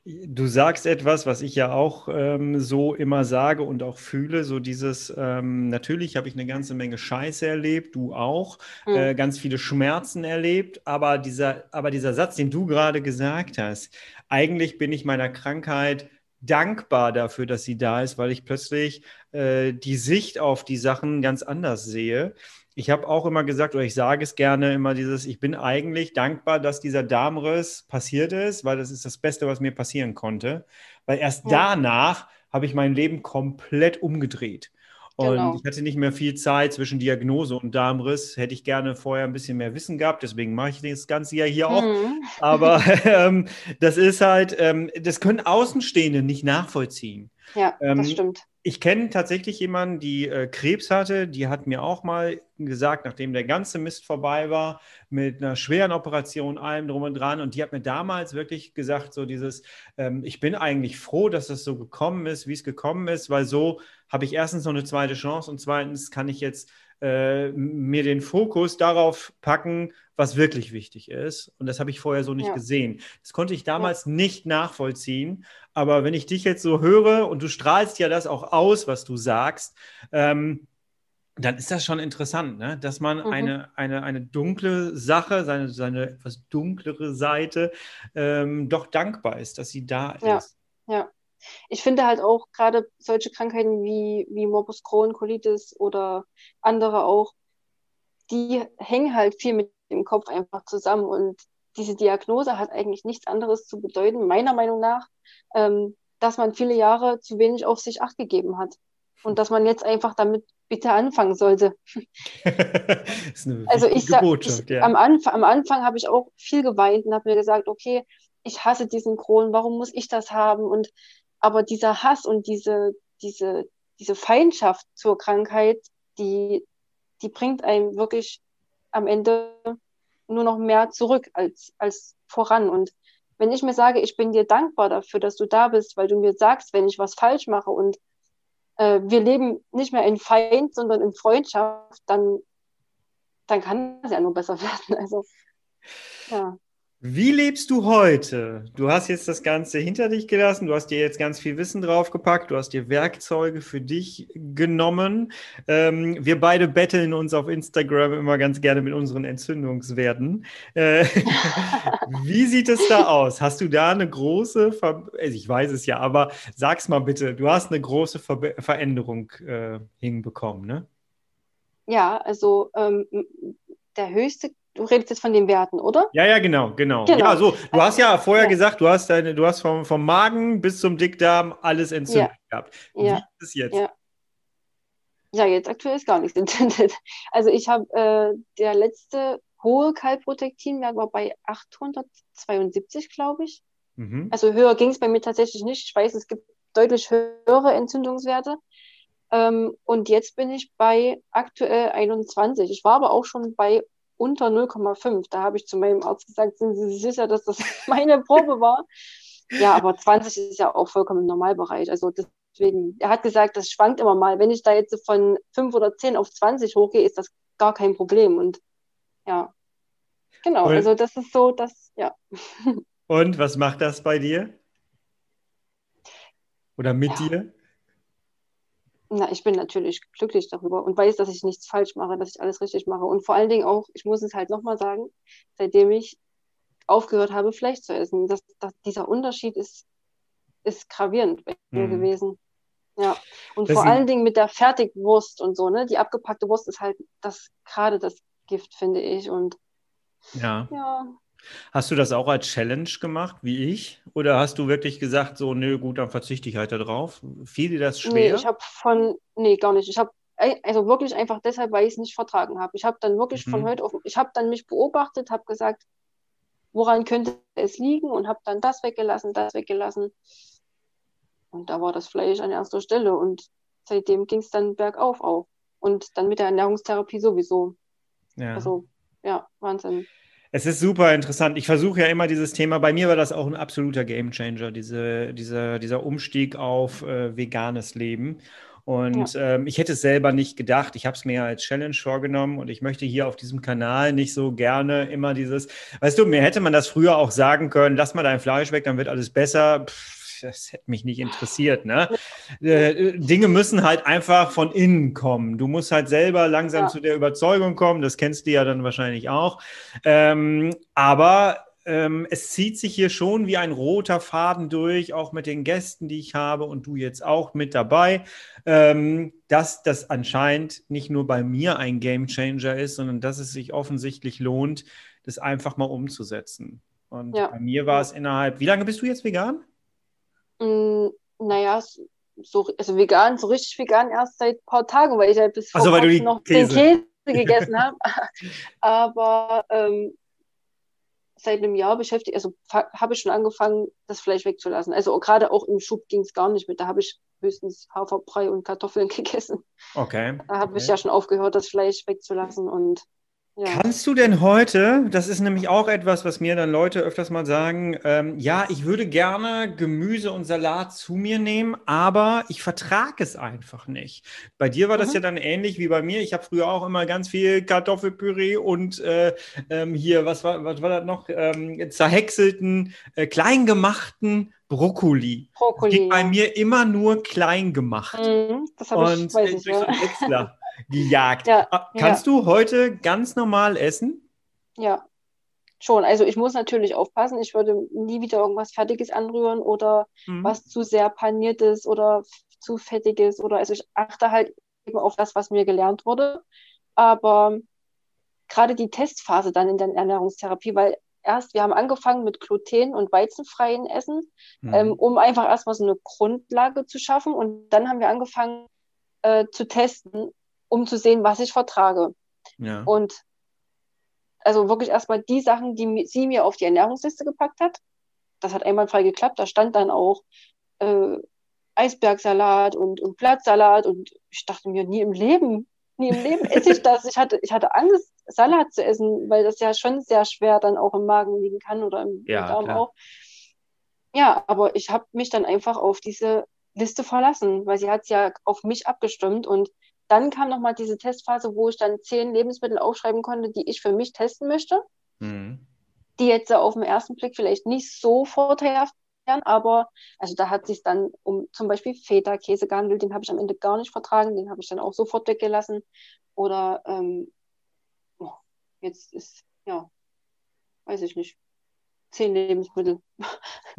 Du sagst etwas, was ich ja auch ähm, so immer sage und auch fühle, so dieses, ähm, natürlich habe ich eine ganze Menge Scheiße erlebt, du auch, mhm. äh, ganz viele Schmerzen erlebt, aber dieser, aber dieser Satz, den du gerade gesagt hast, eigentlich bin ich meiner Krankheit dankbar dafür, dass sie da ist, weil ich plötzlich äh, die Sicht auf die Sachen ganz anders sehe. Ich habe auch immer gesagt, oder ich sage es gerne immer dieses, ich bin eigentlich dankbar, dass dieser Darmriss passiert ist, weil das ist das Beste, was mir passieren konnte. Weil erst danach habe ich mein Leben komplett umgedreht. Und genau. ich hatte nicht mehr viel Zeit zwischen Diagnose und Darmriss. Hätte ich gerne vorher ein bisschen mehr Wissen gehabt. Deswegen mache ich das Ganze ja hier auch. Mhm. Aber ähm, das ist halt, ähm, das können Außenstehende nicht nachvollziehen. Ja, ähm, das stimmt ich kenne tatsächlich jemanden, die äh, Krebs hatte. Die hat mir auch mal gesagt, nachdem der ganze Mist vorbei war, mit einer schweren Operation, allem drum und dran. Und die hat mir damals wirklich gesagt, so dieses, ähm, ich bin eigentlich froh, dass das so gekommen ist, wie es gekommen ist, weil so habe ich erstens noch eine zweite Chance und zweitens kann ich jetzt äh, mir den Fokus darauf packen, was wirklich wichtig ist. Und das habe ich vorher so nicht ja. gesehen. Das konnte ich damals ja. nicht nachvollziehen. Aber wenn ich dich jetzt so höre und du strahlst ja das auch aus, was du sagst, ähm, dann ist das schon interessant, ne? dass man mhm. eine, eine, eine dunkle Sache, seine, seine etwas dunklere Seite ähm, doch dankbar ist, dass sie da ja. ist. Ja, ich finde halt auch gerade solche Krankheiten wie, wie Morbus Crohn, Colitis oder andere auch, die hängen halt viel mit dem Kopf einfach zusammen. Und diese Diagnose hat eigentlich nichts anderes zu bedeuten, meiner Meinung nach, ähm, dass man viele Jahre zu wenig auf sich acht gegeben hat. Und dass man jetzt einfach damit bitte anfangen sollte. also ich, sag, ich ja. am, Anf am Anfang habe ich auch viel geweint und habe mir gesagt, okay, ich hasse diesen Kron, warum muss ich das haben? Und aber dieser Hass und diese, diese, diese Feindschaft zur Krankheit, die, die bringt einem wirklich am Ende nur noch mehr zurück als, als voran. Und wenn ich mir sage, ich bin dir dankbar dafür, dass du da bist, weil du mir sagst, wenn ich was falsch mache und äh, wir leben nicht mehr in Feind, sondern in Freundschaft, dann, dann kann es ja nur besser werden. Also, ja. Wie lebst du heute? Du hast jetzt das Ganze hinter dich gelassen, du hast dir jetzt ganz viel Wissen draufgepackt, du hast dir Werkzeuge für dich genommen. Ähm, wir beide betteln uns auf Instagram immer ganz gerne mit unseren Entzündungswerten. Äh, wie sieht es da aus? Hast du da eine große, Ver also ich weiß es ja, aber sag's mal bitte, du hast eine große Ver Veränderung äh, hinbekommen, ne? Ja, also ähm, der höchste du redest jetzt von den Werten, oder? Ja, ja, genau, genau. genau. Ja, so, du hast ja vorher ja. gesagt, du hast deine, du hast vom, vom Magen bis zum Dickdarm alles entzündet ja. gehabt. Wie ja. ist es jetzt? Ja. ja, jetzt aktuell ist gar nichts entzündet. Also ich habe äh, der letzte hohe Kalprotektinwert war bei 872, glaube ich. Mhm. Also höher ging es bei mir tatsächlich nicht. Ich weiß, es gibt deutlich höhere Entzündungswerte. Ähm, und jetzt bin ich bei aktuell 21. Ich war aber auch schon bei unter 0,5. Da habe ich zu meinem Arzt gesagt, sind Sie sicher, dass das meine Probe war? Ja, aber 20 ist ja auch vollkommen im Normalbereich. Also deswegen, er hat gesagt, das schwankt immer mal. Wenn ich da jetzt von 5 oder 10 auf 20 hochgehe, ist das gar kein Problem. Und ja, genau, Und? also das ist so, dass, ja. Und was macht das bei dir? Oder mit ja. dir? Na, ich bin natürlich glücklich darüber und weiß, dass ich nichts falsch mache, dass ich alles richtig mache. Und vor allen Dingen auch, ich muss es halt nochmal sagen, seitdem ich aufgehört habe, Fleisch zu essen, dass, dass dieser Unterschied ist, ist gravierend bei mir mhm. gewesen. Ja. Und das vor allen Dingen mit der Fertigwurst und so, ne? Die abgepackte Wurst ist halt das gerade das Gift, finde ich. Und ja. ja. Hast du das auch als Challenge gemacht, wie ich? Oder hast du wirklich gesagt, so, nö, gut, dann verzichte ich halt darauf? Fiel dir das schwer? Nee, ich habe von, nee, gar nicht. Ich habe also wirklich einfach deshalb, weil ich es nicht vertragen habe. Ich habe dann wirklich mhm. von heute auf, ich habe dann mich beobachtet, habe gesagt, woran könnte es liegen und habe dann das weggelassen, das weggelassen. Und da war das Fleisch an erster Stelle und seitdem ging es dann bergauf auch. Und dann mit der Ernährungstherapie sowieso. Ja. Also, ja, Wahnsinn. Es ist super interessant. Ich versuche ja immer dieses Thema, bei mir war das auch ein absoluter Gamechanger, diese, diese, dieser Umstieg auf äh, veganes Leben. Und ja. ähm, ich hätte es selber nicht gedacht. Ich habe es mir als Challenge vorgenommen und ich möchte hier auf diesem Kanal nicht so gerne immer dieses, weißt du, mir hätte man das früher auch sagen können, lass mal dein Fleisch weg, dann wird alles besser. Pff, das hätte mich nicht interessiert. Ne? Äh, Dinge müssen halt einfach von innen kommen. Du musst halt selber langsam ja. zu der Überzeugung kommen. Das kennst du ja dann wahrscheinlich auch. Ähm, aber ähm, es zieht sich hier schon wie ein roter Faden durch, auch mit den Gästen, die ich habe und du jetzt auch mit dabei, ähm, dass das anscheinend nicht nur bei mir ein Game Changer ist, sondern dass es sich offensichtlich lohnt, das einfach mal umzusetzen. Und ja. bei mir war es innerhalb, wie lange bist du jetzt vegan? Mm, naja, so, also vegan, so richtig vegan erst seit ein paar Tagen, weil ich halt bis vor also, noch Käse. den Käse gegessen habe. Aber ähm, seit einem Jahr beschäftigt, also habe ich schon angefangen, das Fleisch wegzulassen. Also gerade auch im Schub ging es gar nicht mit. Da habe ich höchstens Haferbrei und Kartoffeln gegessen. Okay. Da habe okay. ich ja schon aufgehört, das Fleisch wegzulassen und ja. Kannst du denn heute, das ist nämlich auch etwas, was mir dann Leute öfters mal sagen, ähm, ja, ich würde gerne Gemüse und Salat zu mir nehmen, aber ich vertrage es einfach nicht. Bei dir war das mhm. ja dann ähnlich wie bei mir. Ich habe früher auch immer ganz viel Kartoffelpüree und äh, ähm, hier, was war, was war das noch? Ähm, zerhäckselten, äh, kleingemachten Brokkoli. Brokkoli. Das geht bei mir immer nur klein gemacht. Mhm, das habe ich, weiß ich, durch ja. gejagt. Ja, ah, Kannst ja. du heute ganz normal essen? Ja, schon. Also ich muss natürlich aufpassen. Ich würde nie wieder irgendwas Fertiges anrühren oder mhm. was zu sehr paniertes oder zu fettiges oder also ich achte halt eben auf das, was mir gelernt wurde. Aber gerade die Testphase dann in der Ernährungstherapie, weil erst, wir haben angefangen mit Gluten- und weizenfreien Essen, mhm. ähm, um einfach erstmal so eine Grundlage zu schaffen. Und dann haben wir angefangen äh, zu testen, um zu sehen, was ich vertrage. Ja. Und also wirklich erstmal die Sachen, die sie mir auf die Ernährungsliste gepackt hat. Das hat einwandfrei geklappt. Da stand dann auch äh, Eisbergsalat und, und Blattsalat und ich dachte mir, nie im Leben, nie im Leben esse ich das. Ich hatte, ich hatte Angst, Salat zu essen, weil das ja schon sehr schwer dann auch im Magen liegen kann oder im, ja, Darm klar. auch. Ja, aber ich habe mich dann einfach auf diese Liste verlassen, weil sie hat es ja auf mich abgestimmt und dann kam nochmal diese Testphase, wo ich dann zehn Lebensmittel aufschreiben konnte, die ich für mich testen möchte. Mhm. Die jetzt auf den ersten Blick vielleicht nicht so vorteilhaft wären, aber also da hat sich dann um zum Beispiel Feta-Käse gehandelt, den habe ich am Ende gar nicht vertragen, den habe ich dann auch sofort weggelassen. Oder ähm, oh, jetzt ist, ja, weiß ich nicht, zehn Lebensmittel.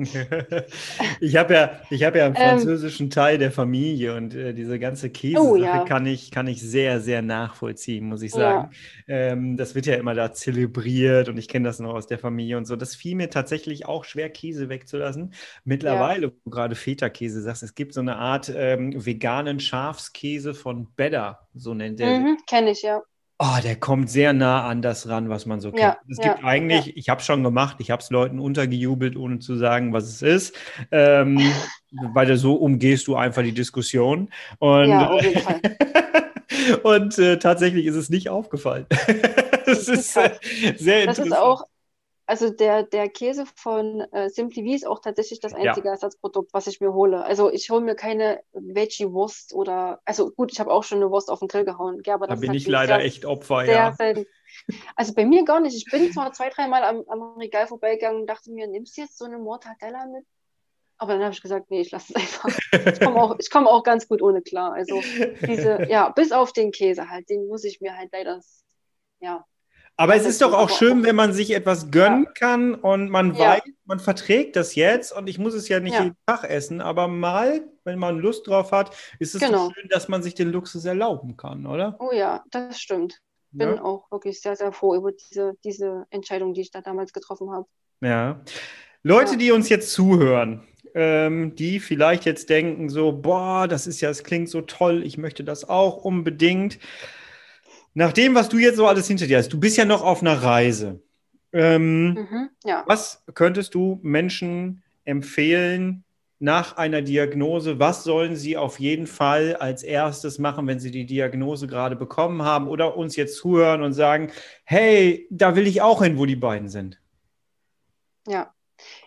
ich habe ja, ich hab ja einen ähm. französischen ähm, Teil der Familie und äh, diese ganze Käse oh, ja. kann, ich, kann ich sehr, sehr nachvollziehen, muss ich sagen. Ja. Ähm, das wird ja immer da zelebriert und ich kenne das noch aus der Familie und so. Das fiel mir tatsächlich auch schwer, Käse wegzulassen. Mittlerweile, ja. wo du gerade Feta-Käse sagst, es gibt so eine Art ähm, veganen Schafskäse von Better, so nennt er mhm, Kenne ich, ja. Oh, der kommt sehr nah an das ran, was man so kennt. Ja, es gibt ja, eigentlich, ja. ich habe es schon gemacht, ich habe es Leuten untergejubelt, ohne zu sagen, was es ist. Ähm, weil so umgehst du einfach die Diskussion. Und, ja, auf jeden Fall. und äh, tatsächlich ist es nicht aufgefallen. das, das ist äh, sehr das interessant. Ist auch, also der, der Käse von äh, Simply V ist auch tatsächlich das einzige ja. Ersatzprodukt, was ich mir hole. Also ich hole mir keine Veggie-Wurst oder, also gut, ich habe auch schon eine Wurst auf den Grill gehauen. Ja, aber da bin ich leider sehr, echt Opfer, sehr ja. Selten. Also bei mir gar nicht. Ich bin zwar zwei, dreimal am, am Regal vorbeigegangen und dachte mir, nimmst du jetzt so eine Mortadella mit? Aber dann habe ich gesagt, nee, ich lasse es einfach. Ich komme auch, komm auch ganz gut ohne klar. Also diese, ja, bis auf den Käse halt, den muss ich mir halt leider, ja, aber es ist doch auch schön, wenn man sich etwas gönnen ja. kann und man ja. weiß, man verträgt das jetzt und ich muss es ja nicht ja. jeden Tag essen, aber mal, wenn man Lust drauf hat, ist es genau. schön, dass man sich den Luxus erlauben kann, oder? Oh ja, das stimmt. Bin auch wirklich sehr, sehr froh über diese, diese Entscheidung, die ich da damals getroffen habe. Ja. Leute, die uns jetzt zuhören, ähm, die vielleicht jetzt denken so, boah, das ist ja, es klingt so toll, ich möchte das auch unbedingt. Nach dem, was du jetzt so alles hinter dir hast, du bist ja noch auf einer Reise. Ähm, mhm, ja. Was könntest du Menschen empfehlen nach einer Diagnose? Was sollen sie auf jeden Fall als erstes machen, wenn sie die Diagnose gerade bekommen haben oder uns jetzt zuhören und sagen, hey, da will ich auch hin, wo die beiden sind? Ja,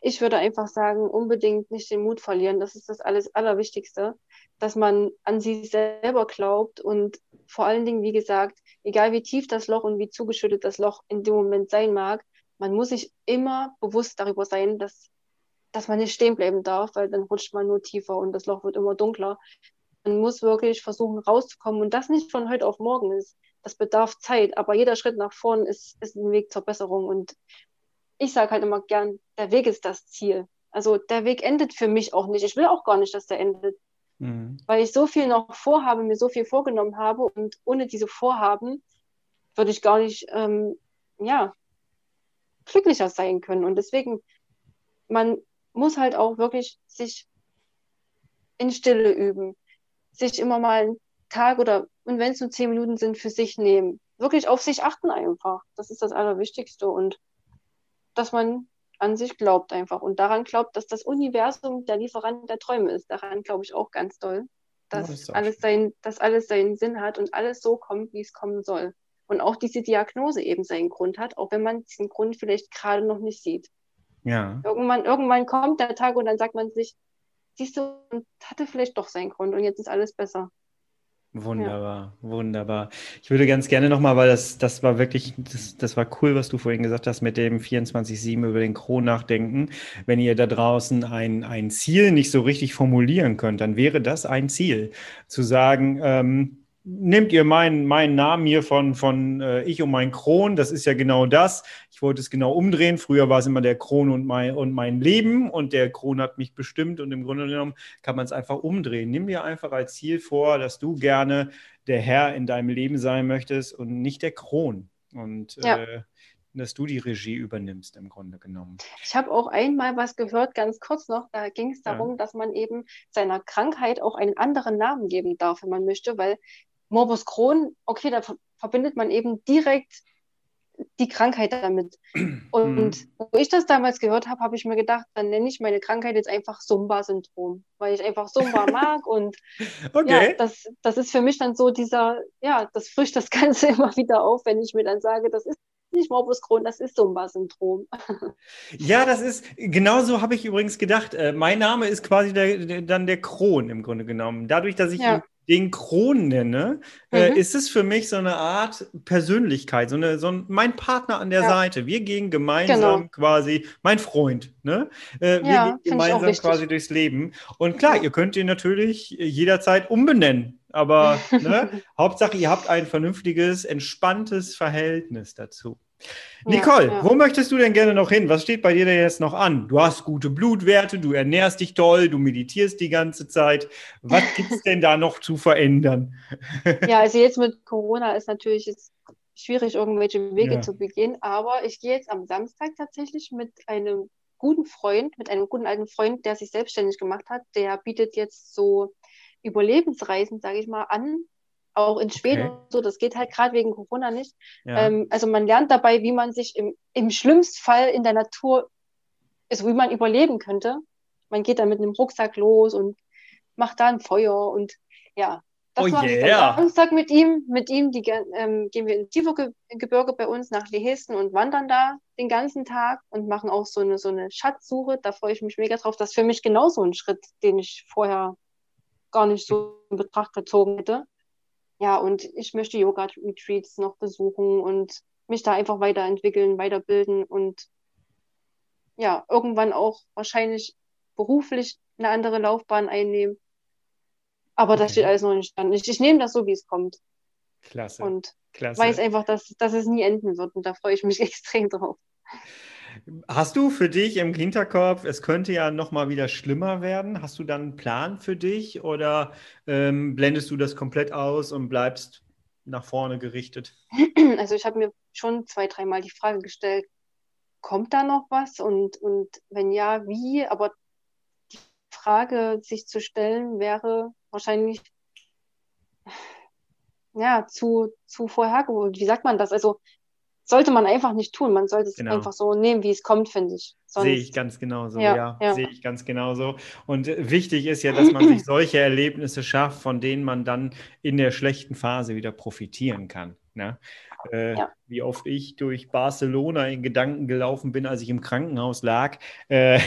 ich würde einfach sagen, unbedingt nicht den Mut verlieren. Das ist das alles Allerwichtigste, dass man an sich selber glaubt und vor allen Dingen, wie gesagt, egal wie tief das Loch und wie zugeschüttet das Loch in dem Moment sein mag, man muss sich immer bewusst darüber sein, dass, dass man nicht stehen bleiben darf, weil dann rutscht man nur tiefer und das Loch wird immer dunkler. Man muss wirklich versuchen rauszukommen und das nicht von heute auf morgen ist. Das bedarf Zeit, aber jeder Schritt nach vorn ist, ist ein Weg zur Besserung und ich sage halt immer gern, der Weg ist das Ziel. Also der Weg endet für mich auch nicht. Ich will auch gar nicht, dass der endet. Mhm. Weil ich so viel noch vorhabe, mir so viel vorgenommen habe und ohne diese Vorhaben würde ich gar nicht, ähm, ja, glücklicher sein können. Und deswegen, man muss halt auch wirklich sich in Stille üben, sich immer mal einen Tag oder, und wenn es nur zehn Minuten sind, für sich nehmen. Wirklich auf sich achten einfach. Das ist das Allerwichtigste. Und dass man an sich glaubt einfach und daran glaubt, dass das Universum der Lieferant der Träume ist. Daran glaube ich auch ganz doll, dass, ja, alles sein, dass alles seinen Sinn hat und alles so kommt, wie es kommen soll. Und auch diese Diagnose eben seinen Grund hat, auch wenn man diesen Grund vielleicht gerade noch nicht sieht. Ja. Irgendwann, irgendwann kommt der Tag und dann sagt man sich, siehst du, hatte vielleicht doch seinen Grund und jetzt ist alles besser. Wunderbar, ja. wunderbar. Ich würde ganz gerne nochmal, weil das, das war wirklich, das, das war cool, was du vorhin gesagt hast, mit dem 24-7 über den Kron nachdenken. Wenn ihr da draußen ein, ein Ziel nicht so richtig formulieren könnt, dann wäre das ein Ziel. Zu sagen, ähm, nehmt ihr meinen, meinen Namen hier von, von äh, Ich und mein Kron, das ist ja genau das. Ich wollte es genau umdrehen. Früher war es immer der Kron und mein, und mein Leben und der Kron hat mich bestimmt und im Grunde genommen kann man es einfach umdrehen. Nimm dir einfach als Ziel vor, dass du gerne der Herr in deinem Leben sein möchtest und nicht der Kron. Und ja. äh, dass du die Regie übernimmst im Grunde genommen. Ich habe auch einmal was gehört, ganz kurz noch, da ging es darum, ja. dass man eben seiner Krankheit auch einen anderen Namen geben darf, wenn man möchte, weil Morbus Crohn, okay, da verbindet man eben direkt die Krankheit damit. Und mhm. wo ich das damals gehört habe, habe ich mir gedacht, dann nenne ich meine Krankheit jetzt einfach Sumba-Syndrom, weil ich einfach Sumba mag und okay. ja, das, das ist für mich dann so dieser, ja, das frischt das Ganze immer wieder auf, wenn ich mir dann sage, das ist nicht Morbus Crohn, das ist Sumba-Syndrom. Ja, das ist, genau so habe ich übrigens gedacht. Äh, mein Name ist quasi der, der, dann der Kron im Grunde genommen. Dadurch, dass ich ja den Kron nenne, äh, mhm. äh, ist es für mich so eine Art Persönlichkeit, so, eine, so ein, mein Partner an der ja. Seite. Wir gehen gemeinsam genau. quasi, mein Freund, ne? Äh, wir ja, gehen gemeinsam quasi durchs Leben. Und klar, ihr könnt ihn natürlich jederzeit umbenennen. Aber ne, Hauptsache, ihr habt ein vernünftiges, entspanntes Verhältnis dazu. Nicole, ja, wo möchtest du denn gerne noch hin? Was steht bei dir denn jetzt noch an? Du hast gute Blutwerte, du ernährst dich toll, du meditierst die ganze Zeit. Was gibt es denn da noch zu verändern? Ja, also jetzt mit Corona ist natürlich jetzt schwierig, irgendwelche Wege ja. zu begehen, aber ich gehe jetzt am Samstag tatsächlich mit einem guten Freund, mit einem guten alten Freund, der sich selbstständig gemacht hat. Der bietet jetzt so Überlebensreisen, sage ich mal, an auch in Schweden okay. so, das geht halt gerade wegen Corona nicht. Ja. Ähm, also man lernt dabei, wie man sich im, im schlimmsten Fall in der Natur, also wie man überleben könnte. Man geht dann mit einem Rucksack los und macht da ein Feuer und ja, das oh mache yeah. ich Samstag mit ihm. Mit ihm die, ähm, gehen wir ins Tiefergebirge bei uns nach Lehesten und wandern da den ganzen Tag und machen auch so eine, so eine Schatzsuche. Da freue ich mich mega drauf. Das ist für mich genauso ein Schritt, den ich vorher gar nicht so in Betracht gezogen hätte ja, und ich möchte Yoga-Retreats noch besuchen und mich da einfach weiterentwickeln, weiterbilden und ja, irgendwann auch wahrscheinlich beruflich eine andere Laufbahn einnehmen. Aber okay. das steht alles noch nicht dran. Ich, ich nehme das so, wie es kommt. Klasse. Und Klasse. weiß einfach, dass, dass es nie enden wird. Und da freue ich mich extrem drauf. Hast du für dich im Hinterkopf, es könnte ja nochmal wieder schlimmer werden? Hast du dann einen Plan für dich oder ähm, blendest du das komplett aus und bleibst nach vorne gerichtet? Also ich habe mir schon zwei, dreimal die Frage gestellt, kommt da noch was und, und wenn ja, wie? Aber die Frage sich zu stellen wäre wahrscheinlich ja, zu, zu vorhergeholt. Wie sagt man das? Also sollte man einfach nicht tun. Man sollte es genau. einfach so nehmen, wie es kommt, finde ich. Sehe ich ganz genauso, ja, ja, ja. Sehe ich ganz genauso. Und wichtig ist ja, dass man sich solche Erlebnisse schafft, von denen man dann in der schlechten Phase wieder profitieren kann. Ne? Äh, ja. Wie oft ich durch Barcelona in Gedanken gelaufen bin, als ich im Krankenhaus lag. Äh,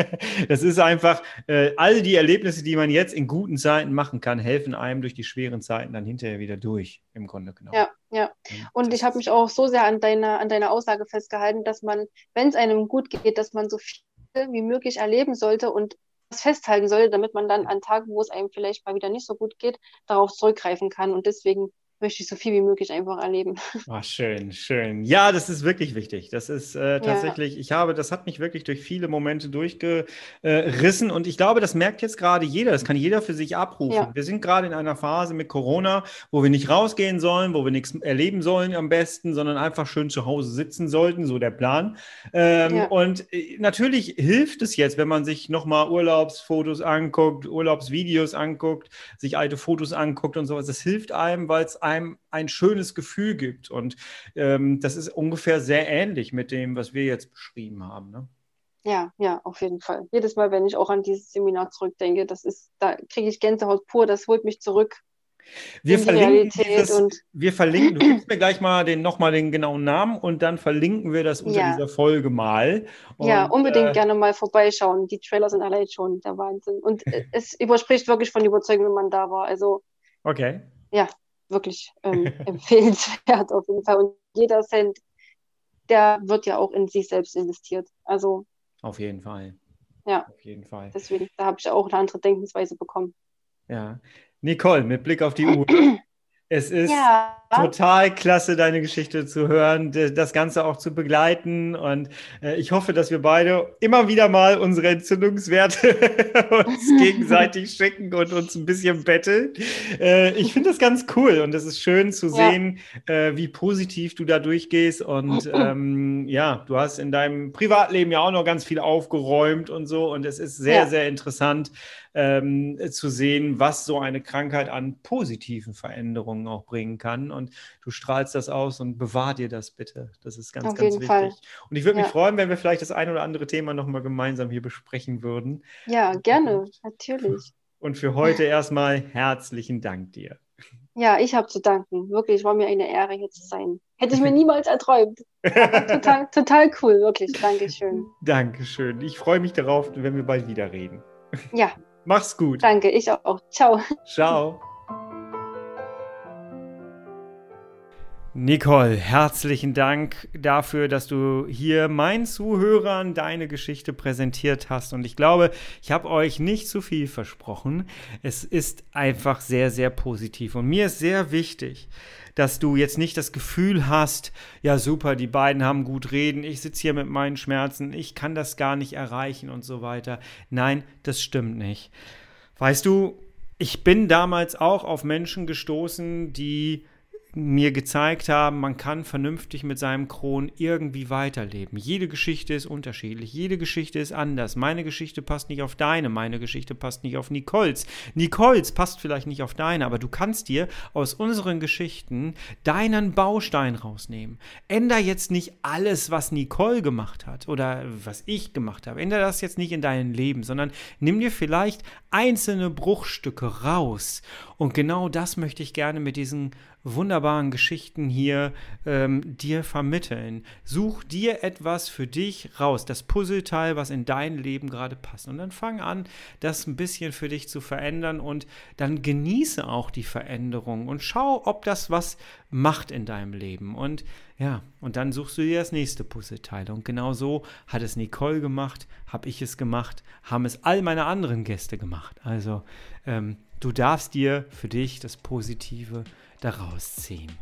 das ist einfach, äh, all die Erlebnisse, die man jetzt in guten Zeiten machen kann, helfen einem durch die schweren Zeiten dann hinterher wieder durch, im Grunde genommen. Ja, ja. Und ich habe mich auch so sehr an deiner, an deiner Aussage festgehalten, dass man, wenn es einem gut geht, dass man so viel wie möglich erleben sollte und festhalten sollte, damit man dann an Tagen, wo es einem vielleicht mal wieder nicht so gut geht, darauf zurückgreifen kann. Und deswegen möchte ich so viel wie möglich einfach erleben. Ach, schön, schön. Ja, das ist wirklich wichtig. Das ist äh, tatsächlich, ja. ich habe, das hat mich wirklich durch viele Momente durchgerissen und ich glaube, das merkt jetzt gerade jeder, das kann jeder für sich abrufen. Ja. Wir sind gerade in einer Phase mit Corona, wo wir nicht rausgehen sollen, wo wir nichts erleben sollen am besten, sondern einfach schön zu Hause sitzen sollten, so der Plan. Ähm, ja. Und äh, natürlich hilft es jetzt, wenn man sich nochmal Urlaubsfotos anguckt, Urlaubsvideos anguckt, sich alte Fotos anguckt und sowas. Das hilft einem, weil es einem ein schönes Gefühl gibt. Und ähm, das ist ungefähr sehr ähnlich mit dem, was wir jetzt beschrieben haben. Ne? Ja, ja, auf jeden Fall. Jedes Mal, wenn ich auch an dieses Seminar zurückdenke, das ist, da kriege ich Gänsehaut pur, das holt mich zurück. Wir verlinken, dieses, und wir verlinken, du gibst mir gleich mal den, nochmal den genauen Namen und dann verlinken wir das unter ja. dieser Folge mal. Und, ja, unbedingt äh, gerne mal vorbeischauen. Die Trailer sind allein schon der Wahnsinn. Und es überspricht wirklich von Überzeugung, wenn man da war. Also, okay. Ja, wirklich ähm, empfehlenswert auf jeden Fall. Und jeder Cent, der wird ja auch in sich selbst investiert. Also. Auf jeden Fall. Ja. Auf jeden Fall. Deswegen, da habe ich auch eine andere Denkensweise bekommen. Ja. Nicole, mit Blick auf die Uhr. Es ist ja. Total klasse, deine Geschichte zu hören, das Ganze auch zu begleiten. Und äh, ich hoffe, dass wir beide immer wieder mal unsere Entzündungswerte uns gegenseitig schicken und uns ein bisschen betteln. Äh, ich finde das ganz cool und es ist schön zu ja. sehen, äh, wie positiv du da durchgehst. Und ähm, ja, du hast in deinem Privatleben ja auch noch ganz viel aufgeräumt und so. Und es ist sehr, ja. sehr interessant, ähm, zu sehen, was so eine Krankheit an positiven Veränderungen auch bringen kann. Und du strahlst das aus und bewahr dir das bitte. Das ist ganz, Auf ganz wichtig. Fall. Und ich würde ja. mich freuen, wenn wir vielleicht das ein oder andere Thema nochmal gemeinsam hier besprechen würden. Ja, gerne, natürlich. Und für heute erstmal herzlichen Dank dir. Ja, ich habe zu danken. Wirklich, war mir eine Ehre, hier zu sein. Hätte ich mir niemals erträumt. total, total cool, wirklich. Dankeschön. Dankeschön. Ich freue mich darauf, wenn wir bald wieder reden. Ja, Mach's gut. Danke, ich auch. Ciao. Ciao. Nicole, herzlichen Dank dafür, dass du hier meinen Zuhörern deine Geschichte präsentiert hast. Und ich glaube, ich habe euch nicht zu viel versprochen. Es ist einfach sehr, sehr positiv. Und mir ist sehr wichtig, dass du jetzt nicht das Gefühl hast, ja super, die beiden haben gut reden, ich sitze hier mit meinen Schmerzen, ich kann das gar nicht erreichen und so weiter. Nein, das stimmt nicht. Weißt du, ich bin damals auch auf Menschen gestoßen, die mir gezeigt haben, man kann vernünftig mit seinem Kron irgendwie weiterleben. Jede Geschichte ist unterschiedlich, jede Geschichte ist anders. Meine Geschichte passt nicht auf deine, meine Geschichte passt nicht auf Nicoles. Nicoles passt vielleicht nicht auf deine, aber du kannst dir aus unseren Geschichten deinen Baustein rausnehmen. Änder jetzt nicht alles, was Nicole gemacht hat oder was ich gemacht habe. Änder das jetzt nicht in deinem Leben, sondern nimm dir vielleicht einzelne Bruchstücke raus. Und genau das möchte ich gerne mit diesen wunderbaren Geschichten hier ähm, dir vermitteln. Such dir etwas für dich raus, das Puzzleteil, was in dein Leben gerade passt. Und dann fang an, das ein bisschen für dich zu verändern und dann genieße auch die Veränderung und schau, ob das was macht in deinem Leben. Und ja, und dann suchst du dir das nächste Puzzleteil. Und genau so hat es Nicole gemacht, habe ich es gemacht, haben es all meine anderen Gäste gemacht. Also ähm, du darfst dir für dich das Positive daraus ziehen.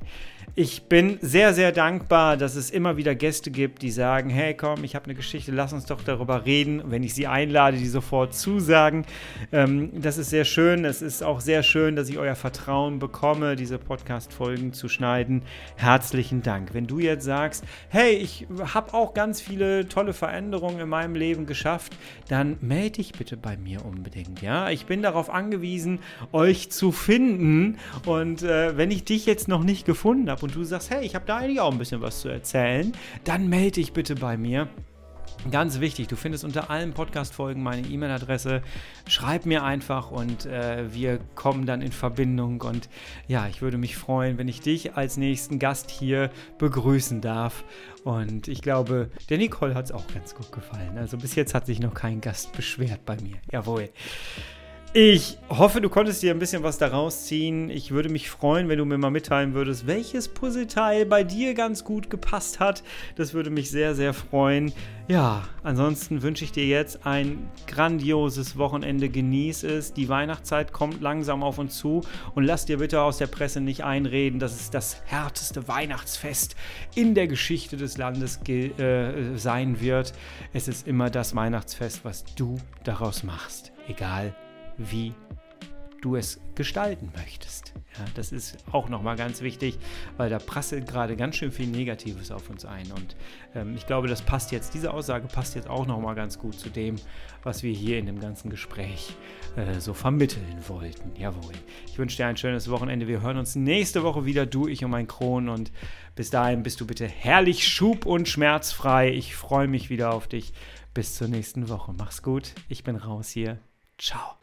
Ich bin sehr, sehr dankbar, dass es immer wieder Gäste gibt, die sagen, hey komm, ich habe eine Geschichte, lass uns doch darüber reden. Wenn ich sie einlade, die sofort zusagen. Ähm, das ist sehr schön. Es ist auch sehr schön, dass ich euer Vertrauen bekomme, diese Podcast-Folgen zu schneiden. Herzlichen Dank. Wenn du jetzt sagst, hey, ich habe auch ganz viele tolle Veränderungen in meinem Leben geschafft, dann melde dich bitte bei mir unbedingt. Ja, ich bin darauf angewiesen, euch zu finden. Und äh, wenn ich dich jetzt noch nicht gefunden habe, habe und du sagst, hey, ich habe da eigentlich auch ein bisschen was zu erzählen, dann melde dich bitte bei mir. Ganz wichtig, du findest unter allen Podcast-Folgen meine E-Mail-Adresse. Schreib mir einfach und äh, wir kommen dann in Verbindung. Und ja, ich würde mich freuen, wenn ich dich als nächsten Gast hier begrüßen darf. Und ich glaube, der Nicole hat es auch ganz gut gefallen. Also bis jetzt hat sich noch kein Gast beschwert bei mir. Jawohl. Ich hoffe, du konntest dir ein bisschen was daraus ziehen. Ich würde mich freuen, wenn du mir mal mitteilen würdest, welches Puzzleteil bei dir ganz gut gepasst hat. Das würde mich sehr, sehr freuen. Ja, ansonsten wünsche ich dir jetzt ein grandioses Wochenende. Genieß es. Die Weihnachtszeit kommt langsam auf uns zu. Und lass dir bitte aus der Presse nicht einreden, dass es das härteste Weihnachtsfest in der Geschichte des Landes äh, sein wird. Es ist immer das Weihnachtsfest, was du daraus machst. Egal wie du es gestalten möchtest. Ja, das ist auch nochmal ganz wichtig, weil da prasselt gerade ganz schön viel Negatives auf uns ein. Und ähm, ich glaube, das passt jetzt, diese Aussage passt jetzt auch nochmal ganz gut zu dem, was wir hier in dem ganzen Gespräch äh, so vermitteln wollten. Jawohl. Ich wünsche dir ein schönes Wochenende. Wir hören uns nächste Woche wieder, du, ich und mein Kron. Und bis dahin bist du bitte herrlich schub- und schmerzfrei. Ich freue mich wieder auf dich. Bis zur nächsten Woche. Mach's gut. Ich bin raus hier. Ciao.